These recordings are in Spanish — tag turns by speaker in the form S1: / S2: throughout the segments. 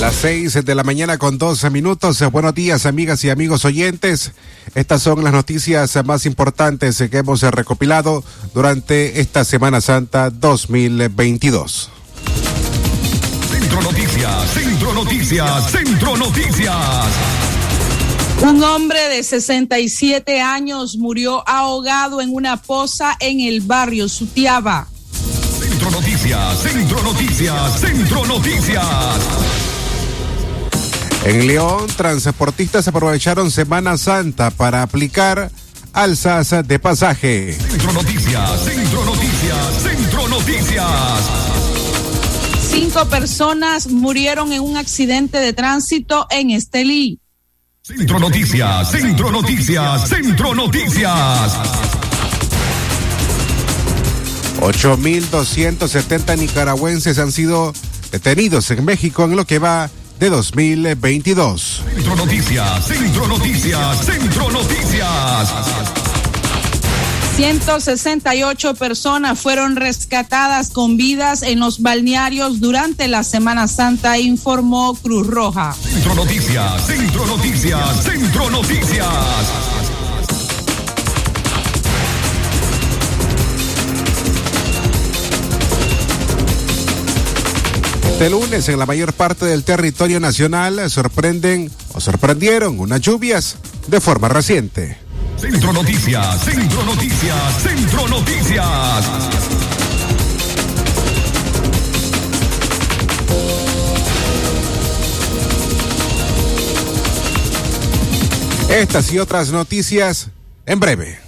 S1: Las seis de la mañana con 12 minutos. Buenos días, amigas y amigos oyentes. Estas son las noticias más importantes que hemos recopilado durante esta Semana Santa 2022.
S2: Centro Noticias, Centro Noticias, Centro Noticias.
S3: Un hombre de 67 años murió ahogado en una poza en el barrio Sutiaba.
S2: Centro Noticias, Centro Noticias, Centro Noticias.
S1: En León, transportistas aprovecharon Semana Santa para aplicar alzas de pasaje.
S2: Centro Noticias, Centro Noticias, Centro Noticias.
S3: Cinco personas murieron en un accidente de tránsito en Estelí.
S2: Centro Noticias, Centro Noticias, Centro Noticias.
S1: 8.270 nicaragüenses han sido detenidos en México en lo que va de 2022.
S2: Centro Noticias, Centro Noticias, Centro Noticias.
S3: 168 personas fueron rescatadas con vidas en los balnearios durante la Semana Santa, informó Cruz Roja.
S2: Centro Noticias, Centro Noticias, Centro Noticias.
S1: Este lunes en la mayor parte del territorio nacional sorprenden o sorprendieron unas lluvias de forma reciente.
S2: Centro Noticias, Centro Noticias, Centro Noticias.
S1: Estas y otras noticias en breve.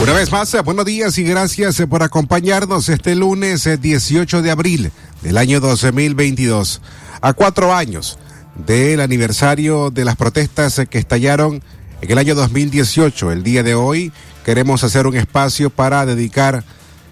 S1: Una vez más, buenos días y gracias por acompañarnos este lunes 18 de abril del año 2022, a cuatro años del aniversario de las protestas que estallaron en el año 2018. El día de hoy queremos hacer un espacio para dedicar,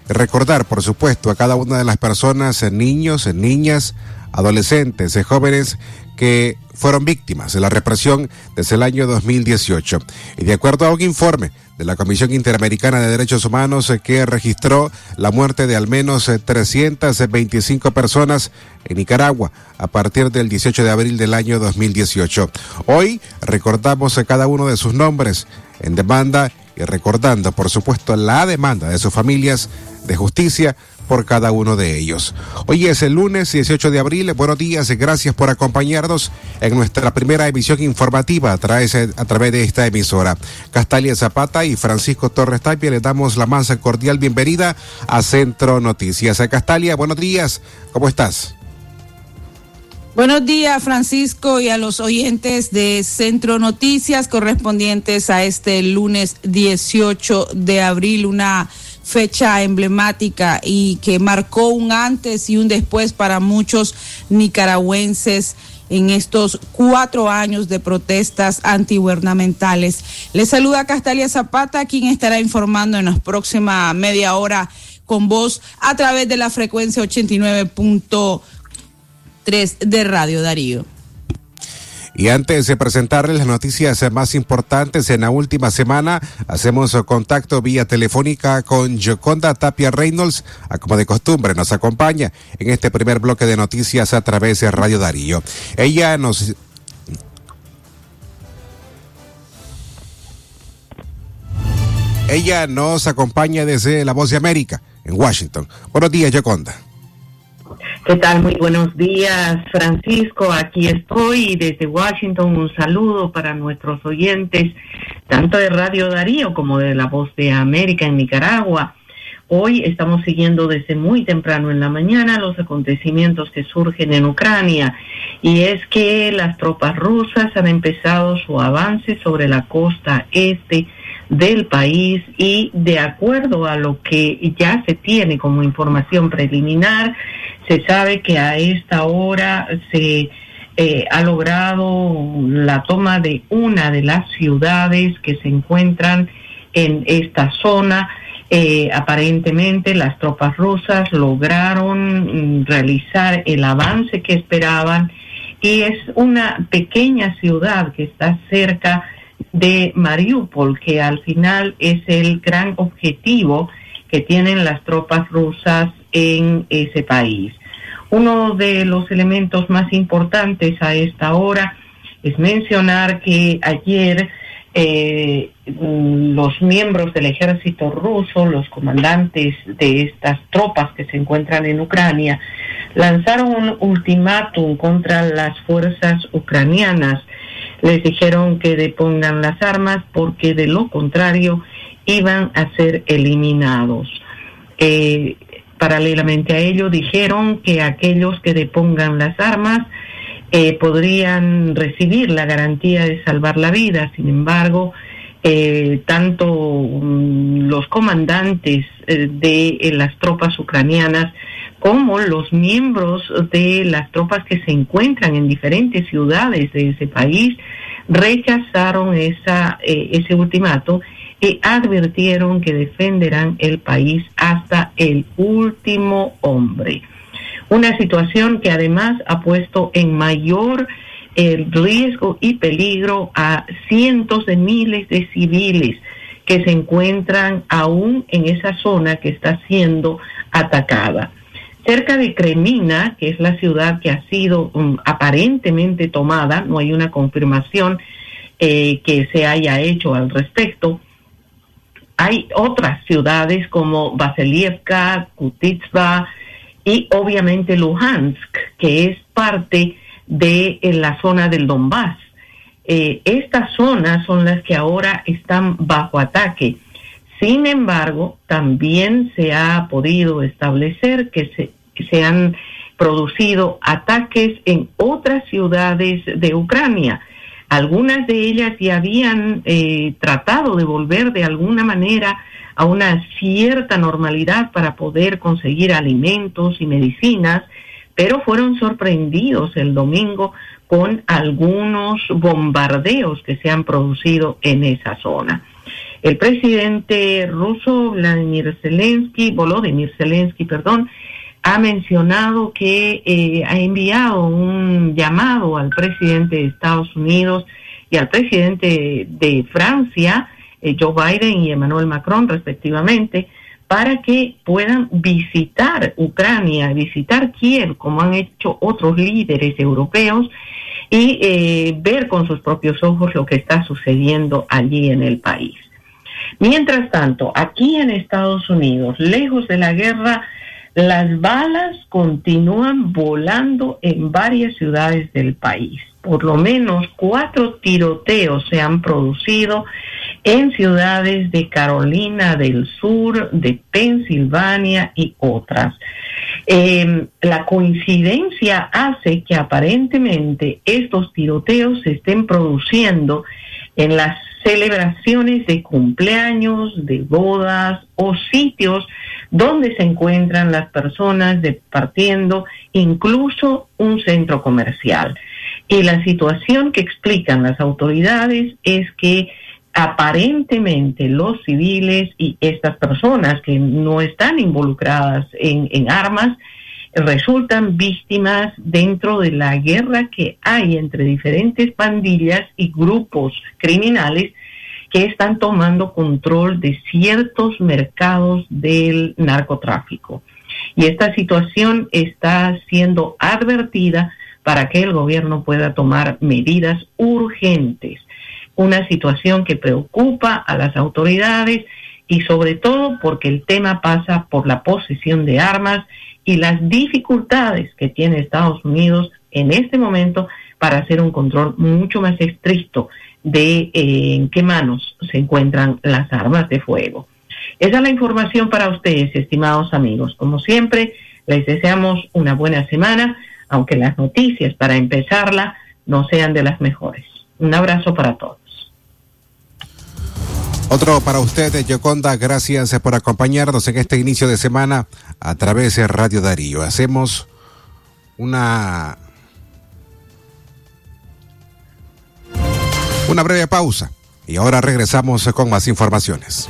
S1: recordar, por supuesto, a cada una de las personas, niños, niñas, adolescentes, jóvenes que fueron víctimas de la represión desde el año 2018. Y de acuerdo a un informe de la Comisión Interamericana de Derechos Humanos eh, que registró la muerte de al menos 325 personas en Nicaragua a partir del 18 de abril del año 2018. Hoy recordamos a cada uno de sus nombres en demanda y recordando, por supuesto, la demanda de sus familias de justicia por cada uno de ellos. Hoy es el lunes 18 de abril. Buenos días gracias por acompañarnos en nuestra primera emisión informativa a través, a través de esta emisora. Castalia Zapata y Francisco Torres Tapia les damos la más cordial bienvenida a Centro Noticias. Castalia, buenos días. ¿Cómo estás?
S3: Buenos días, Francisco, y a los oyentes de Centro Noticias correspondientes a este lunes 18 de abril, una fecha emblemática y que marcó un antes y un después para muchos nicaragüenses en estos cuatro años de protestas antigubernamentales. Les saluda Castalia Zapata, quien estará informando en la próxima media hora con vos a través de la frecuencia 89.3 de Radio Darío.
S1: Y antes de presentarles las noticias más importantes en la última semana, hacemos contacto vía telefónica con Joconda Tapia Reynolds, como de costumbre nos acompaña en este primer bloque de noticias a través de Radio Darío. Ella nos Ella nos acompaña desde La Voz de América en Washington. Buenos días, Yaconda.
S4: ¿Qué tal? Muy buenos días, Francisco. Aquí estoy desde Washington. Un saludo para nuestros oyentes, tanto de Radio Darío como de La Voz de América en Nicaragua. Hoy estamos siguiendo desde muy temprano en la mañana los acontecimientos que surgen en Ucrania y es que las tropas rusas han empezado su avance sobre la costa este del país y de acuerdo a lo que ya se tiene como información preliminar, se sabe que a esta hora se eh, ha logrado la toma de una de las ciudades que se encuentran en esta zona. Eh, aparentemente las tropas rusas lograron mm, realizar el avance que esperaban y es una pequeña ciudad que está cerca de Mariupol, que al final es el gran objetivo que tienen las tropas rusas en ese país. Uno de los elementos más importantes a esta hora es mencionar que ayer eh, los miembros del ejército ruso, los comandantes de estas tropas que se encuentran en Ucrania, lanzaron un ultimátum contra las fuerzas ucranianas. Les dijeron que depongan las armas porque de lo contrario iban a ser eliminados. Eh, paralelamente a ello dijeron que aquellos que depongan las armas eh, podrían recibir la garantía de salvar la vida. Sin embargo, eh, tanto mm, los comandantes de las tropas ucranianas como los miembros de las tropas que se encuentran en diferentes ciudades de ese país rechazaron esa, ese ultimato y advirtieron que defenderán el país hasta el último hombre. Una situación que además ha puesto en mayor eh, riesgo y peligro a cientos de miles de civiles que se encuentran aún en esa zona que está siendo atacada. Cerca de Kremina, que es la ciudad que ha sido um, aparentemente tomada, no hay una confirmación eh, que se haya hecho al respecto, hay otras ciudades como Vasilievka, Kutitsa, y obviamente Luhansk, que es parte de la zona del Donbass. Eh, estas zonas son las que ahora están bajo ataque. Sin embargo, también se ha podido establecer que se, se han producido ataques en otras ciudades de Ucrania. Algunas de ellas ya habían eh, tratado de volver de alguna manera a una cierta normalidad para poder conseguir alimentos y medicinas, pero fueron sorprendidos el domingo con algunos bombardeos que se han producido en esa zona. El presidente ruso Vladimir Zelensky, Volodymyr Zelensky, perdón, ha mencionado que eh, ha enviado un llamado al presidente de Estados Unidos y al presidente de Francia eh, Joe Biden y Emmanuel Macron respectivamente, para que puedan visitar Ucrania, visitar Kiev, como han hecho otros líderes europeos, y eh, ver con sus propios ojos lo que está sucediendo allí en el país. Mientras tanto, aquí en Estados Unidos, lejos de la guerra, las balas continúan volando en varias ciudades del país. Por lo menos cuatro tiroteos se han producido en ciudades de Carolina del Sur, de Pensilvania y otras. Em, la coincidencia hace que aparentemente estos tiroteos se estén produciendo en las celebraciones de cumpleaños, de bodas o sitios donde se encuentran las personas departiendo incluso un centro comercial. Y la situación que explican las autoridades es que aparentemente los civiles y estas personas que no están involucradas en, en armas resultan víctimas dentro de la guerra que hay entre diferentes pandillas y grupos criminales que están tomando control de ciertos mercados del narcotráfico. Y esta situación está siendo advertida para que el gobierno pueda tomar medidas urgentes una situación que preocupa a las autoridades y sobre todo porque el tema pasa por la posesión de armas y las dificultades que tiene Estados Unidos en este momento para hacer un control mucho más estricto de eh, en qué manos se encuentran las armas de fuego. Esa es la información para ustedes, estimados amigos. Como siempre, les deseamos una buena semana, aunque las noticias para empezarla no sean de las mejores. Un abrazo para todos.
S1: Otro para ustedes, Yoconda, gracias por acompañarnos en este inicio de semana a través de Radio Darío. Hacemos una una breve pausa y ahora regresamos con más informaciones.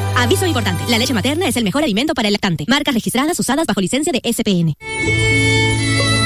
S5: Aviso importante, la leche materna es el mejor alimento para el lactante. Marcas registradas usadas bajo licencia de SPN.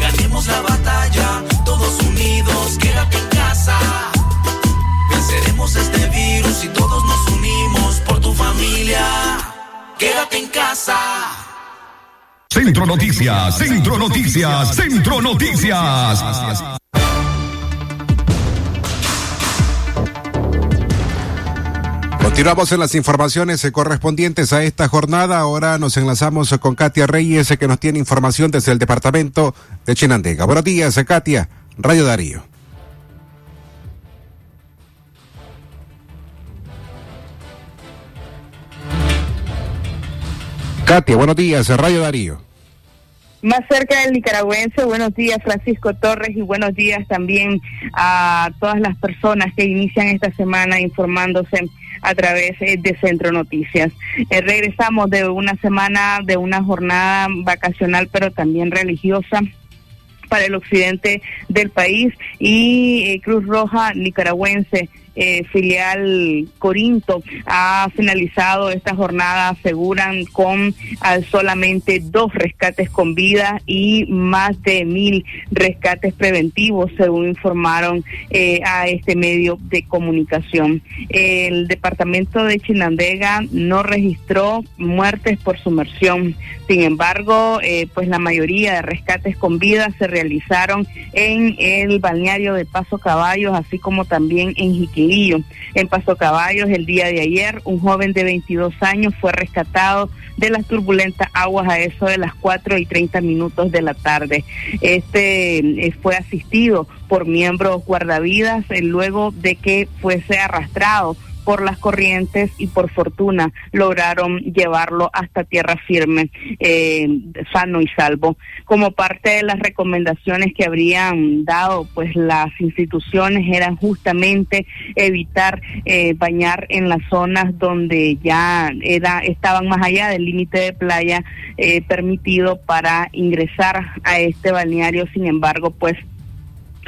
S6: Ganemos la batalla, todos unidos, quédate en casa. Venceremos este virus y todos nos unimos por tu familia. Quédate en casa.
S2: Centro Noticias, Centro Noticias, Centro Noticias.
S1: Continuamos en las informaciones correspondientes a esta jornada. Ahora nos enlazamos con Katia Reyes, que nos tiene información desde el departamento de Chinandega. Buenos días, Katia, Radio Darío. Katia, buenos días, Radio Darío.
S7: Más cerca del nicaragüense, buenos días Francisco Torres y buenos días también a todas las personas que inician esta semana informándose a través eh, de Centro Noticias. Eh, regresamos de una semana, de una jornada vacacional, pero también religiosa para el occidente del país y eh, Cruz Roja nicaragüense eh, filial Corinto ha finalizado esta jornada, aseguran, con ah, solamente dos rescates con vida y más de mil rescates preventivos, según informaron eh, a este medio de comunicación. El departamento de Chinandega no registró muertes por sumersión. Sin embargo, eh, pues la mayoría de rescates con vida se realizaron en el balneario de Paso Caballos, así como también en En Paso Caballos, el día de ayer, un joven de 22 años fue rescatado de las turbulentas aguas a eso de las 4 y 30 minutos de la tarde. Este eh, fue asistido por miembros guardavidas eh, luego de que fuese arrastrado por las corrientes y por fortuna lograron llevarlo hasta tierra firme, eh, sano y salvo. Como parte de las recomendaciones que habrían dado, pues las instituciones eran justamente evitar eh, bañar en las zonas donde ya era, estaban más allá del límite de playa eh, permitido para ingresar a este balneario. Sin embargo, pues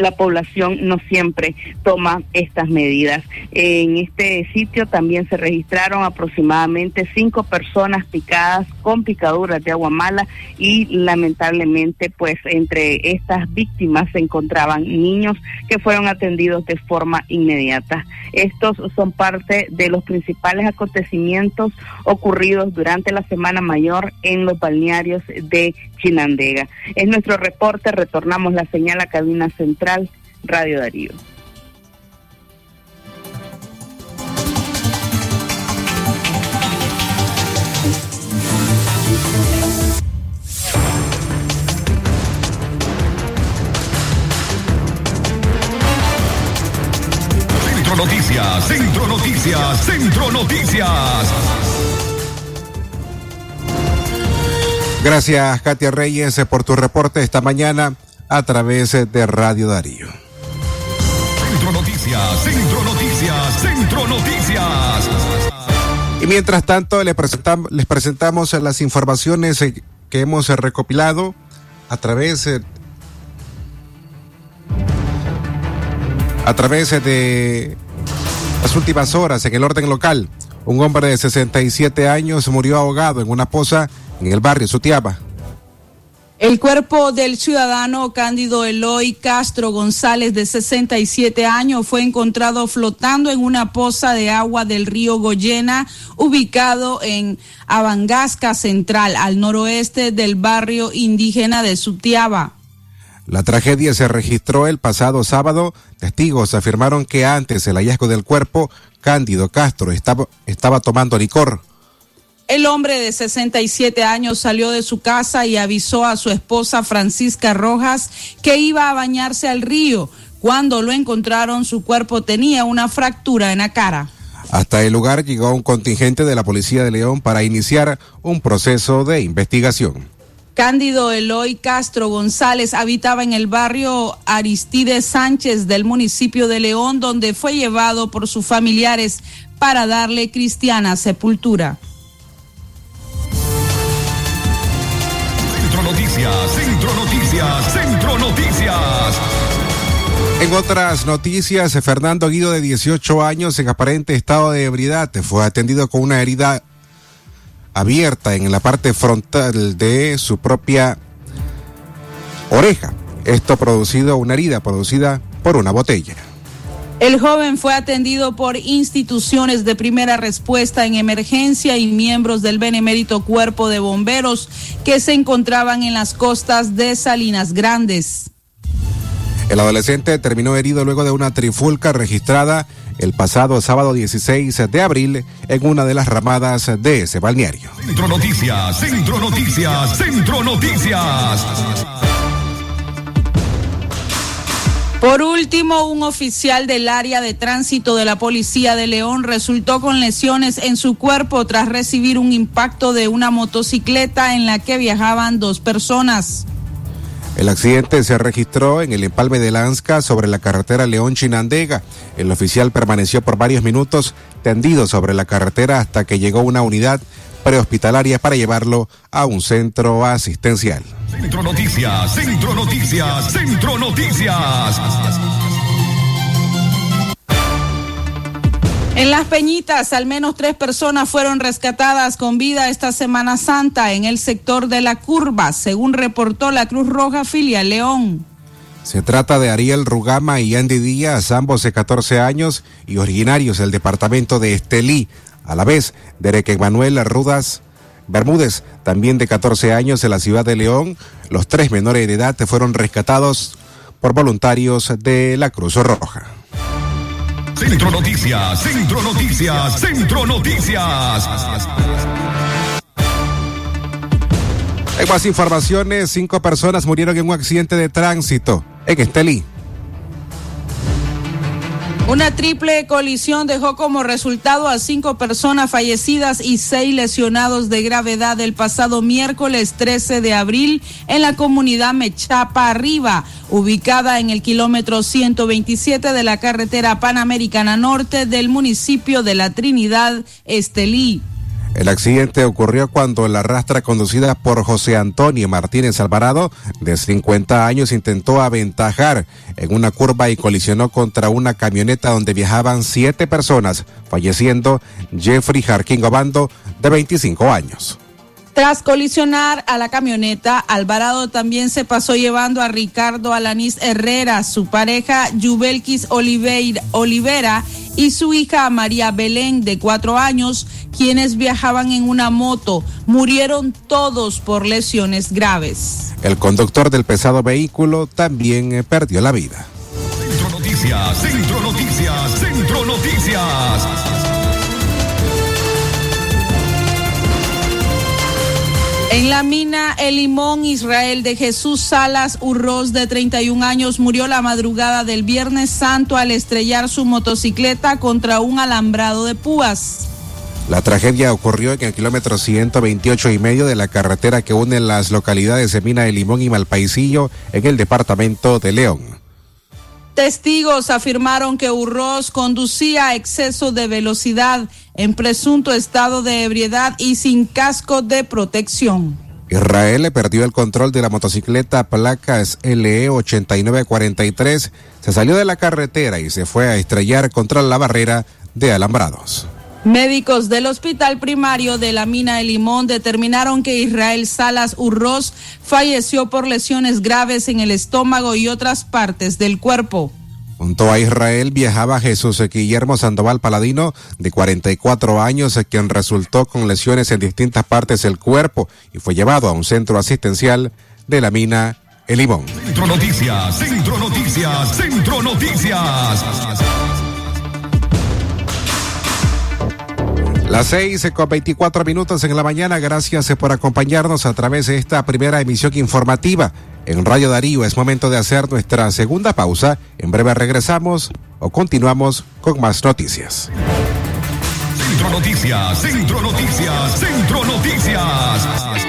S7: la población no siempre toma estas medidas. En este sitio también se registraron aproximadamente cinco personas picadas con picaduras de agua mala y lamentablemente pues entre estas víctimas se encontraban niños que fueron atendidos de forma inmediata. Estos son parte de los principales acontecimientos ocurridos durante la Semana Mayor en los balnearios de Chinandega. Es nuestro reporte, retornamos la señal a cabina central Radio Darío.
S2: Centro Noticias, Centro Noticias, Centro Noticias.
S1: Gracias, Katia Reyes, por tu reporte esta mañana a través de Radio Darío.
S2: Centro Noticias, Centro Noticias, Centro Noticias.
S1: Y mientras tanto, les presentamos, les presentamos las informaciones eh, que hemos recopilado a través eh, a través de las últimas horas en el orden local. Un hombre de 67 años murió ahogado en una poza en el barrio Sutiaba.
S3: El cuerpo del ciudadano Cándido Eloy Castro González, de 67 años, fue encontrado flotando en una poza de agua del río Goyena, ubicado en Abangasca Central, al noroeste del barrio indígena de Sutiaba.
S1: La tragedia se registró el pasado sábado. Testigos afirmaron que antes del hallazgo del cuerpo, Cándido Castro estaba tomando licor.
S3: El hombre de 67 años salió de su casa y avisó a su esposa Francisca Rojas que iba a bañarse al río. Cuando lo encontraron, su cuerpo tenía una fractura en la cara.
S1: Hasta el lugar llegó un contingente de la Policía de León para iniciar un proceso de investigación.
S3: Cándido Eloy Castro González habitaba en el barrio Aristides Sánchez del municipio de León, donde fue llevado por sus familiares para darle cristiana sepultura.
S2: Centro Noticias, Centro Noticias.
S1: En otras noticias, Fernando Guido, de 18 años, en aparente estado de ebriedad, fue atendido con una herida abierta en la parte frontal de su propia oreja. Esto producido una herida producida por una botella.
S3: El joven fue atendido por instituciones de primera respuesta en emergencia y miembros del benemérito cuerpo de bomberos que se encontraban en las costas de Salinas Grandes.
S1: El adolescente terminó herido luego de una trifulca registrada el pasado sábado 16 de abril en una de las ramadas de ese balneario.
S2: Centro Noticias, Centro Noticias, Centro Noticias.
S3: Por último, un oficial del área de tránsito de la Policía de León resultó con lesiones en su cuerpo tras recibir un impacto de una motocicleta en la que viajaban dos personas.
S1: El accidente se registró en el empalme de Lanzca sobre la carretera León-Chinandega. El oficial permaneció por varios minutos tendido sobre la carretera hasta que llegó una unidad prehospitalaria para llevarlo a un centro asistencial.
S2: Centro Noticias, Centro Noticias, Centro Noticias.
S3: En Las Peñitas, al menos tres personas fueron rescatadas con vida esta Semana Santa en el sector de la curva, según reportó la Cruz Roja Filia León.
S1: Se trata de Ariel Rugama y Andy Díaz, ambos de 14 años y originarios del departamento de Estelí. A la vez, Derek Manuel Rudas Bermúdez, también de 14 años, de la ciudad de León. Los tres menores de edad fueron rescatados por voluntarios de la Cruz Roja.
S2: Centro Noticias, Centro Noticias, Centro Noticias.
S1: Hay más informaciones. Cinco personas murieron en un accidente de tránsito en Estelí.
S3: Una triple colisión dejó como resultado a cinco personas fallecidas y seis lesionados de gravedad el pasado miércoles 13 de abril en la comunidad Mechapa Arriba, ubicada en el kilómetro 127 de la carretera Panamericana Norte del municipio de La Trinidad, Estelí.
S1: El accidente ocurrió cuando la rastra conducida por José Antonio Martínez Alvarado, de 50 años, intentó aventajar en una curva y colisionó contra una camioneta donde viajaban siete personas, falleciendo Jeffrey Jarquín Obando, de 25 años.
S3: Tras colisionar a la camioneta, Alvarado también se pasó llevando a Ricardo Alanís Herrera, su pareja Yubelquis Olivera y su hija María Belén, de cuatro años, quienes viajaban en una moto. Murieron todos por lesiones graves.
S1: El conductor del pesado vehículo también eh, perdió la vida.
S2: Centro Noticias, Centro Noticias, Centro Noticias.
S3: En la mina El Limón, Israel de Jesús Salas Urroz, de 31 años, murió la madrugada del Viernes Santo al estrellar su motocicleta contra un alambrado de púas.
S1: La tragedia ocurrió en el kilómetro 128 y medio de la carretera que une las localidades de Mina de Limón y Malpaisillo en el departamento de León.
S3: Testigos afirmaron que Urroz conducía a exceso de velocidad en presunto estado de ebriedad y sin casco de protección.
S1: Israel le perdió el control de la motocicleta placas LE 8943, se salió de la carretera y se fue a estrellar contra la barrera de alambrados.
S3: Médicos del Hospital Primario de la Mina de Limón determinaron que Israel Salas Urroz falleció por lesiones graves en el estómago y otras partes del cuerpo.
S1: Junto a Israel viajaba Jesús Guillermo Sandoval Paladino, de 44 años, quien resultó con lesiones en distintas partes del cuerpo y fue llevado a un centro asistencial de la mina El Limón.
S2: Centro Noticias, Centro Noticias, Centro Noticias.
S1: Las seis con 24 minutos en la mañana. Gracias por acompañarnos a través de esta primera emisión informativa en Radio Darío. Es momento de hacer nuestra segunda pausa. En breve regresamos o continuamos con más noticias.
S2: Centro Noticias, Centro Noticias, Centro Noticias.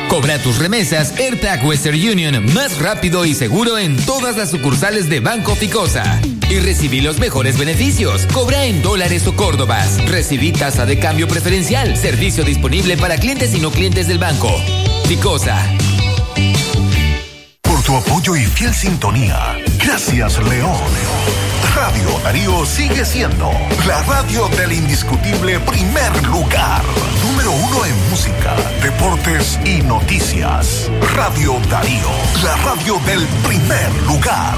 S8: Cobra tus remesas AirTag Western Union más rápido y seguro en todas las sucursales de Banco Ficosa. Y recibí los mejores beneficios. Cobra en dólares o córdobas. Recibí tasa de cambio preferencial. Servicio disponible para clientes y no clientes del banco. Ficosa.
S9: Por tu apoyo y fiel sintonía. Gracias, León. Radio Darío sigue siendo la radio del indiscutible primer lugar. Número uno en música, deportes y noticias. Radio Darío, la radio del primer lugar.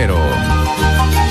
S10: cero.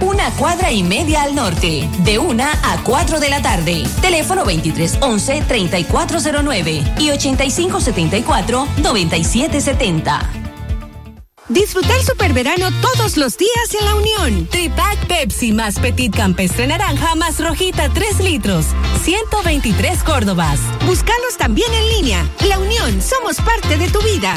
S11: una cuadra y media al norte, de 1 a 4 de la tarde. Teléfono 2311-3409 y 8574-9770.
S12: Disfrutar super verano todos los días en La Unión. Tripack Pepsi más Petit Campestre Naranja más Rojita 3 litros. 123 Córdobas. Búscalos también en línea. La Unión, somos parte de tu vida.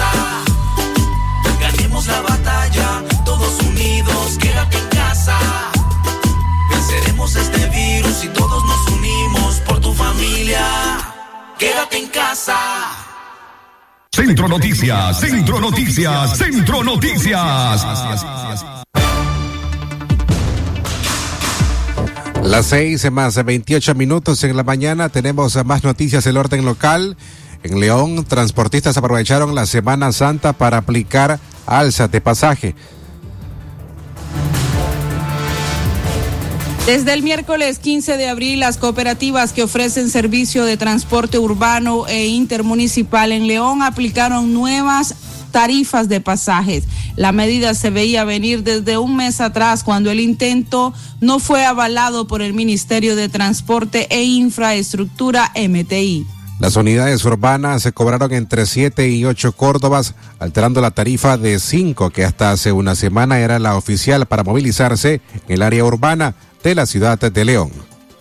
S6: Casa. Ganemos la batalla, todos unidos, quédate en casa. Venceremos este virus y todos nos unimos por tu familia. Quédate en casa.
S2: Centro Noticias, Centro Noticias, Centro Noticias.
S1: Las seis más de 28 minutos en la mañana tenemos más noticias del orden local. En León, transportistas aprovecharon la Semana Santa para aplicar alza de pasaje.
S3: Desde el miércoles 15 de abril, las cooperativas que ofrecen servicio de transporte urbano e intermunicipal en León aplicaron nuevas tarifas de pasajes. La medida se veía venir desde un mes atrás cuando el intento no fue avalado por el Ministerio de Transporte e Infraestructura MTI.
S1: Las unidades urbanas se cobraron entre 7 y 8 Córdobas, alterando la tarifa de 5 que hasta hace una semana era la oficial para movilizarse en el área urbana de la ciudad de León.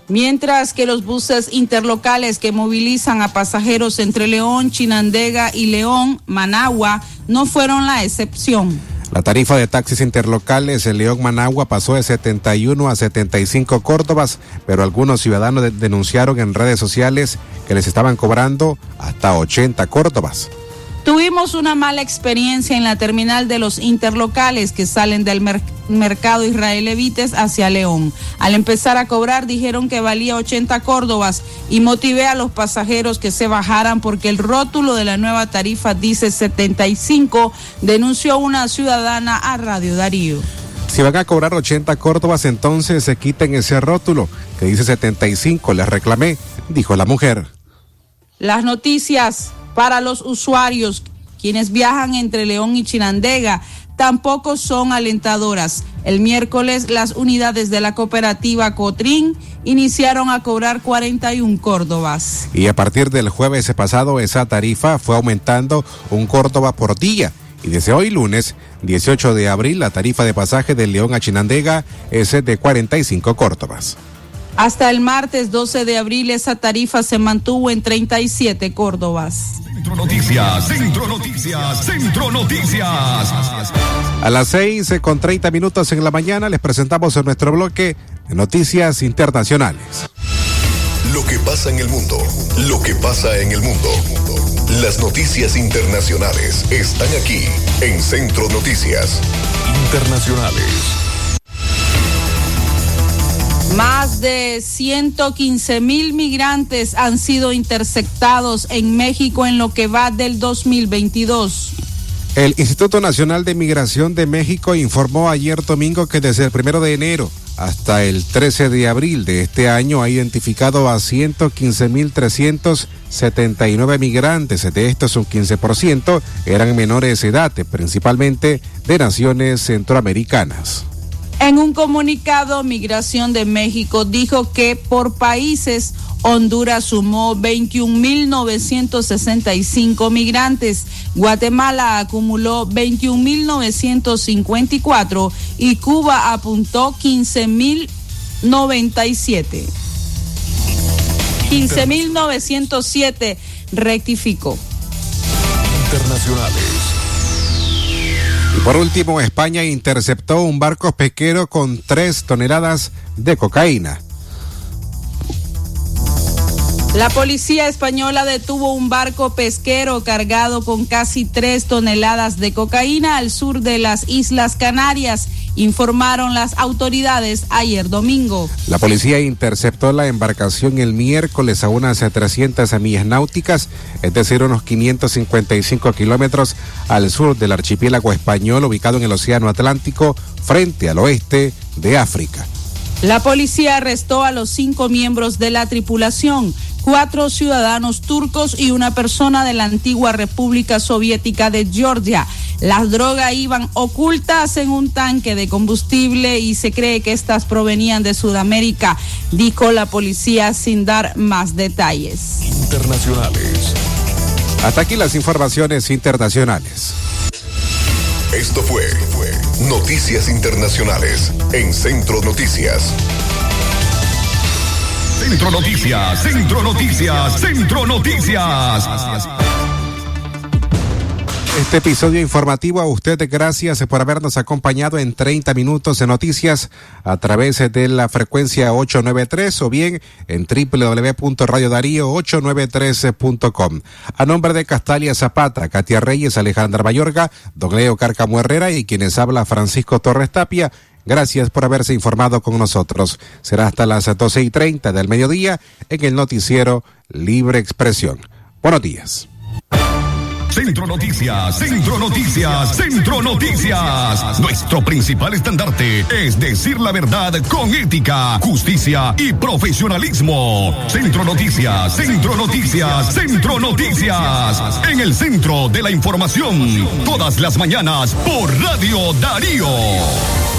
S3: Mientras que los buses interlocales que movilizan a pasajeros entre León, Chinandega y León, Managua, no fueron la excepción.
S1: La tarifa de taxis interlocales en León Managua pasó de 71 a 75 Córdobas, pero algunos ciudadanos de denunciaron en redes sociales que les estaban cobrando hasta 80 Córdobas.
S3: Tuvimos una mala experiencia en la terminal de los interlocales que salen del mer mercado Israel Evites hacia León. Al empezar a cobrar dijeron que valía 80 córdobas y motivé a los pasajeros que se bajaran porque el rótulo de la nueva tarifa dice 75, denunció una ciudadana a Radio Darío.
S1: Si van a cobrar 80 córdobas, entonces se quiten ese rótulo que dice 75, les reclamé, dijo la mujer.
S3: Las noticias para los usuarios quienes viajan entre León y Chinandega tampoco son alentadoras. El miércoles las unidades de la cooperativa Cotrín iniciaron a cobrar 41 córdobas.
S1: Y a partir del jueves pasado esa tarifa fue aumentando un córdoba por día. Y desde hoy lunes 18 de abril la tarifa de pasaje de León a Chinandega es de 45 córdobas.
S3: Hasta el martes 12 de abril esa tarifa se mantuvo en 37 córdobas.
S2: Centro Noticias, Centro Noticias, Centro Noticias.
S1: A las 6 con 30 minutos en la mañana les presentamos en nuestro bloque de noticias internacionales.
S13: Lo que pasa en el mundo, lo que pasa en el mundo. Las noticias internacionales están aquí en Centro Noticias Internacionales.
S3: Más de 115 mil migrantes han sido interceptados en México en lo que va del 2022.
S1: El Instituto Nacional de Migración de México informó ayer domingo que desde el primero de enero hasta el 13 de abril de este año ha identificado a 115.379 migrantes. De estos, un 15% eran menores de edad, principalmente de naciones centroamericanas.
S3: En un comunicado, Migración de México dijo que por países Honduras sumó 21.965 migrantes. Guatemala acumuló 21.954 y Cuba apuntó 15.097. 15.907 rectificó.
S13: Internacionales.
S1: Por último, España interceptó un barco pesquero con tres toneladas de cocaína.
S3: La policía española detuvo un barco pesquero cargado con casi tres toneladas de cocaína al sur de las Islas Canarias, informaron las autoridades ayer domingo.
S1: La policía interceptó la embarcación el miércoles a unas 300 millas náuticas, es decir, unos 555 kilómetros al sur del archipiélago español ubicado en el Océano Atlántico, frente al oeste de África.
S3: La policía arrestó a los cinco miembros de la tripulación, cuatro ciudadanos turcos y una persona de la antigua República Soviética de Georgia. Las drogas iban ocultas en un tanque de combustible y se cree que estas provenían de Sudamérica, dijo la policía sin dar más detalles.
S13: Internacionales.
S1: Hasta aquí las informaciones internacionales.
S13: Esto fue, fue Noticias Internacionales en Centro Noticias.
S2: Centro Noticias, Centro Noticias, Centro Noticias.
S1: Este episodio informativo a usted gracias por habernos acompañado en 30 minutos de noticias a través de la frecuencia 893 o bien en www.radiodarío893.com. A nombre de Castalia Zapata, Katia Reyes, Alejandra Mayorga, Don Leo Carcamo Herrera y quienes habla Francisco Torres Tapia, Gracias por haberse informado con nosotros. Será hasta las 12 y 30 del mediodía en el noticiero Libre Expresión. Buenos días.
S2: Centro Noticias, Centro Noticias, Centro Noticias. Nuestro principal estandarte es decir la verdad con ética, justicia y profesionalismo. Centro Noticias, Centro Noticias, Centro Noticias. En el centro de la información, todas las mañanas por Radio Darío.